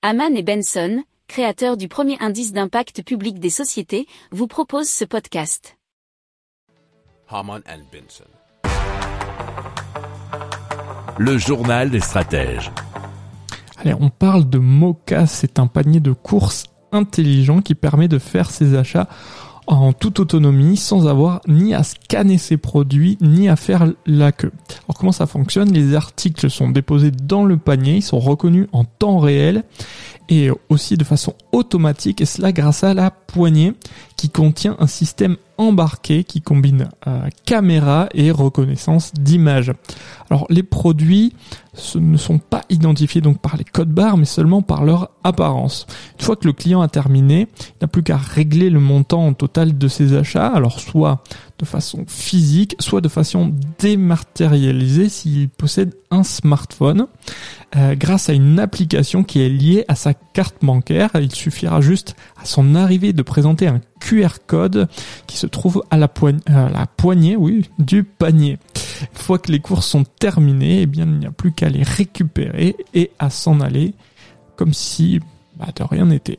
Haman et Benson, créateurs du premier indice d'impact public des sociétés, vous proposent ce podcast. Haman and Benson. Le journal des stratèges. Allez, on parle de Mocha, c'est un panier de courses intelligent qui permet de faire ses achats en toute autonomie sans avoir ni à scanner ses produits ni à faire la queue. Alors comment ça fonctionne? Les articles sont déposés dans le panier, ils sont reconnus en temps réel et aussi de façon automatique et cela grâce à la poignée qui contient un système embarqué qui combine euh, caméra et reconnaissance d'image. Alors les produits ne sont pas identifiés donc par les codes barres mais seulement par leur apparence. Une fois que le client a terminé, il n'a plus qu'à régler le montant total de ses achats, alors soit de façon physique, soit de façon dématérialisée s'il possède un smartphone. Euh, grâce à une application qui est liée à sa carte bancaire, il suffira juste à son arrivée de présenter un QR code qui se trouve à la, poignée, à la poignée oui, du panier. Une fois que les courses sont terminées, eh bien, il n'y a plus qu'à les récupérer et à s'en aller comme si bah, de rien n'était.